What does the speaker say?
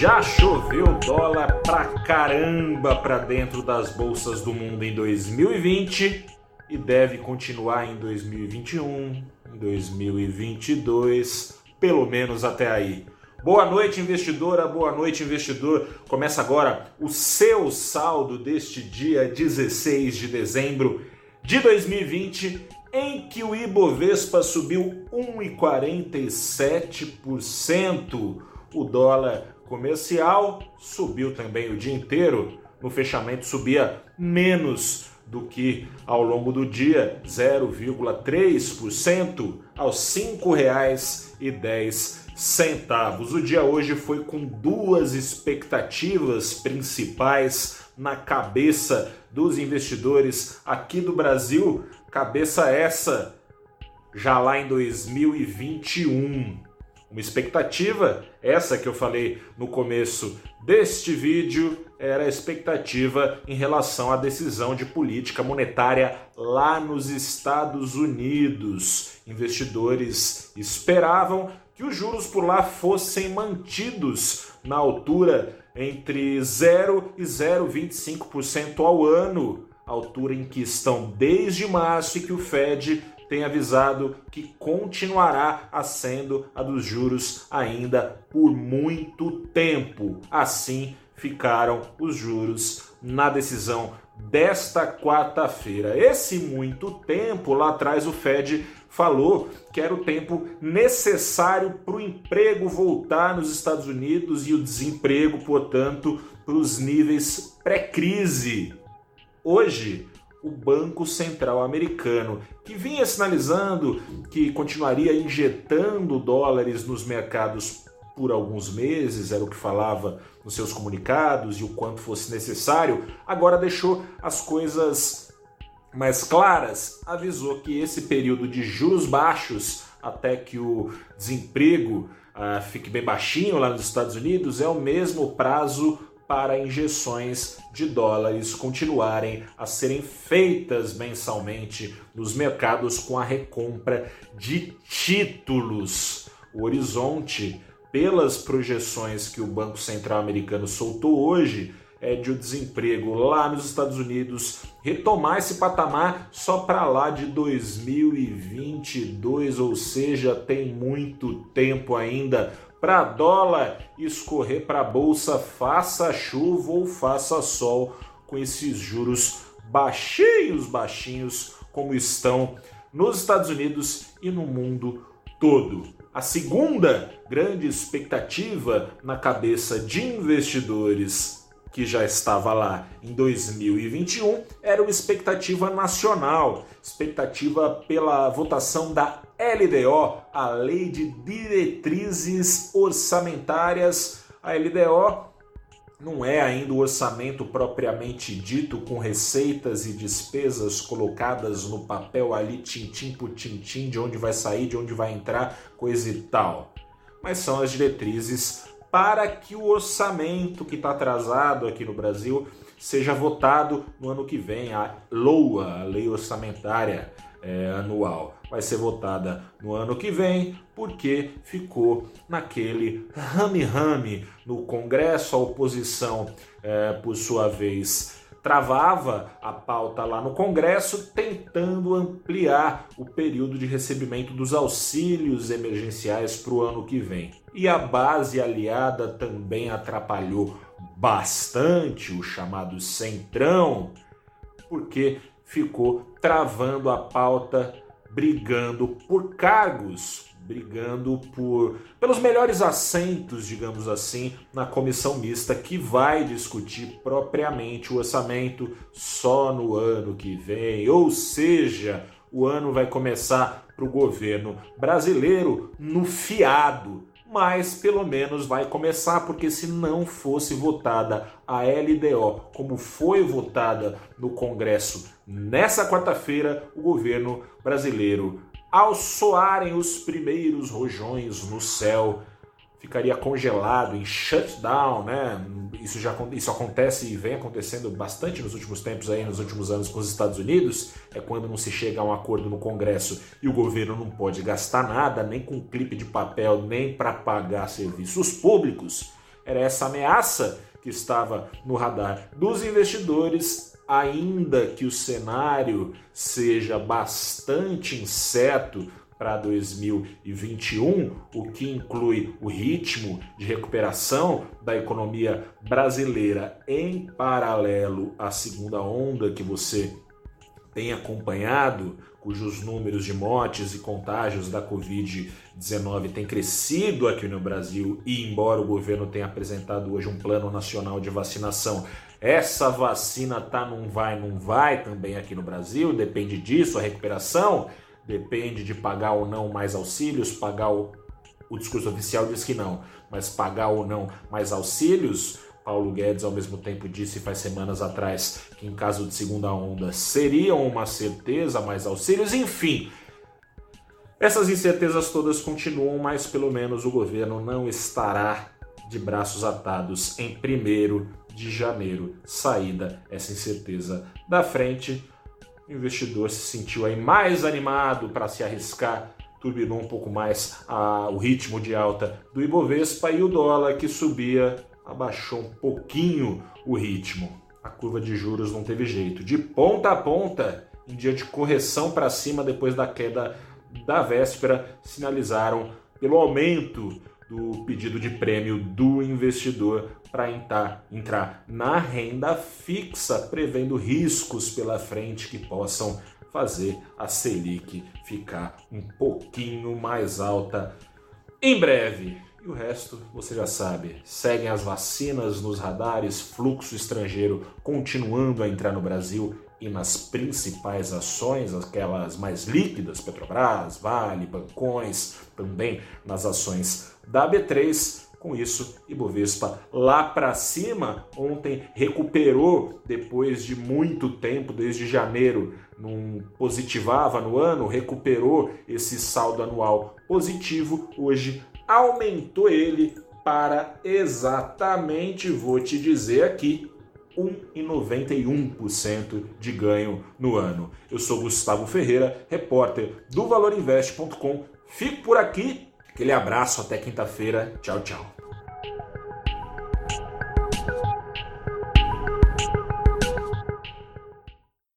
Já choveu dólar pra caramba pra dentro das bolsas do mundo em 2020 e deve continuar em 2021, em 2022, pelo menos até aí. Boa noite, investidora, boa noite, investidor. Começa agora o seu saldo deste dia 16 de dezembro de 2020, em que o Ibovespa subiu 1,47%. O dólar comercial subiu também o dia inteiro. No fechamento subia menos do que ao longo do dia, 0,3% aos R$ 5,10. O dia hoje foi com duas expectativas principais na cabeça dos investidores aqui do Brasil, cabeça essa já lá em 2021. Uma expectativa, essa que eu falei no começo deste vídeo, era a expectativa em relação à decisão de política monetária lá nos Estados Unidos. Investidores esperavam que os juros por lá fossem mantidos na altura entre 0 e 0,25% ao ano, altura em que estão desde março e que o Fed tem avisado que continuará a sendo a dos juros ainda por muito tempo. Assim ficaram os juros na decisão desta quarta-feira. Esse muito tempo lá atrás o Fed falou que era o tempo necessário para o emprego voltar nos Estados Unidos e o desemprego, portanto, para os níveis pré-crise. Hoje, o Banco Central Americano, que vinha sinalizando que continuaria injetando dólares nos mercados por alguns meses, era o que falava nos seus comunicados e o quanto fosse necessário, agora deixou as coisas mais claras, avisou que esse período de juros baixos até que o desemprego uh, fique bem baixinho lá nos Estados Unidos é o mesmo prazo para injeções de dólares continuarem a serem feitas mensalmente nos mercados com a recompra de títulos. O horizonte, pelas projeções que o Banco Central Americano soltou hoje, é de o desemprego lá nos Estados Unidos retomar esse patamar só para lá de 2022, ou seja, tem muito tempo ainda para dólar escorrer para a bolsa, faça chuva ou faça sol, com esses juros baixinhos, baixinhos, como estão nos Estados Unidos e no mundo todo. A segunda grande expectativa na cabeça de investidores que já estava lá em 2021 era uma expectativa nacional, expectativa pela votação da LDO, a Lei de Diretrizes Orçamentárias. A LDO não é ainda o orçamento propriamente dito, com receitas e despesas colocadas no papel ali, tintim por tintim, de onde vai sair, de onde vai entrar, coisa e tal. Mas são as diretrizes para que o orçamento que está atrasado aqui no Brasil seja votado no ano que vem, a LOA, a Lei Orçamentária é, Anual vai ser votada no ano que vem, porque ficou naquele rame-rame no Congresso, a oposição, é, por sua vez, travava a pauta lá no Congresso, tentando ampliar o período de recebimento dos auxílios emergenciais para o ano que vem. E a base aliada também atrapalhou bastante o chamado Centrão, porque ficou travando a pauta brigando por cargos, brigando por pelos melhores assentos, digamos assim, na comissão mista que vai discutir propriamente o orçamento só no ano que vem, ou seja, o ano vai começar para o governo brasileiro no fiado, mas pelo menos vai começar, porque se não fosse votada a LDO como foi votada no Congresso nessa quarta-feira, o governo brasileiro, ao soarem os primeiros rojões no céu, ficaria congelado em shutdown, né? Isso já isso acontece e vem acontecendo bastante nos últimos tempos aí, nos últimos anos com os Estados Unidos, é quando não se chega a um acordo no Congresso e o governo não pode gastar nada, nem com clipe de papel, nem para pagar serviços públicos. era essa ameaça que estava no radar dos investidores, ainda que o cenário seja bastante incerto para 2021, o que inclui o ritmo de recuperação da economia brasileira em paralelo à segunda onda que você tem acompanhado, cujos números de mortes e contágios da Covid-19 têm crescido aqui no Brasil, e embora o governo tenha apresentado hoje um plano nacional de vacinação, essa vacina tá não vai, não vai também aqui no Brasil, depende disso, a recuperação? Depende de pagar ou não mais auxílios, pagar o, o discurso oficial diz que não, mas pagar ou não mais auxílios, Paulo Guedes ao mesmo tempo disse faz semanas atrás que em caso de segunda onda seriam uma certeza mais auxílios, enfim. Essas incertezas todas continuam, mas pelo menos o governo não estará de braços atados em 1 de janeiro. Saída essa incerteza da frente o investidor se sentiu aí mais animado para se arriscar, turbinou um pouco mais a, o ritmo de alta do Ibovespa e o dólar que subia abaixou um pouquinho o ritmo. A curva de juros não teve jeito. De ponta a ponta, em dia de correção para cima depois da queda da véspera, sinalizaram pelo aumento do pedido de prêmio do investidor para entrar, entrar na renda fixa, prevendo riscos pela frente que possam fazer a Selic ficar um pouquinho mais alta em breve. E o resto você já sabe. Seguem as vacinas nos radares, fluxo estrangeiro continuando a entrar no Brasil e nas principais ações, aquelas mais líquidas, Petrobras, Vale, Bancões, também nas ações da B3. Com isso, Ibovespa lá para cima, ontem recuperou depois de muito tempo, desde janeiro, não positivava no ano, recuperou esse saldo anual positivo, hoje aumentou ele para exatamente, vou te dizer aqui, 1,91% de ganho no ano. Eu sou Gustavo Ferreira, repórter do valorinvest.com. Fico por aqui. Aquele abraço até quinta-feira. Tchau, tchau.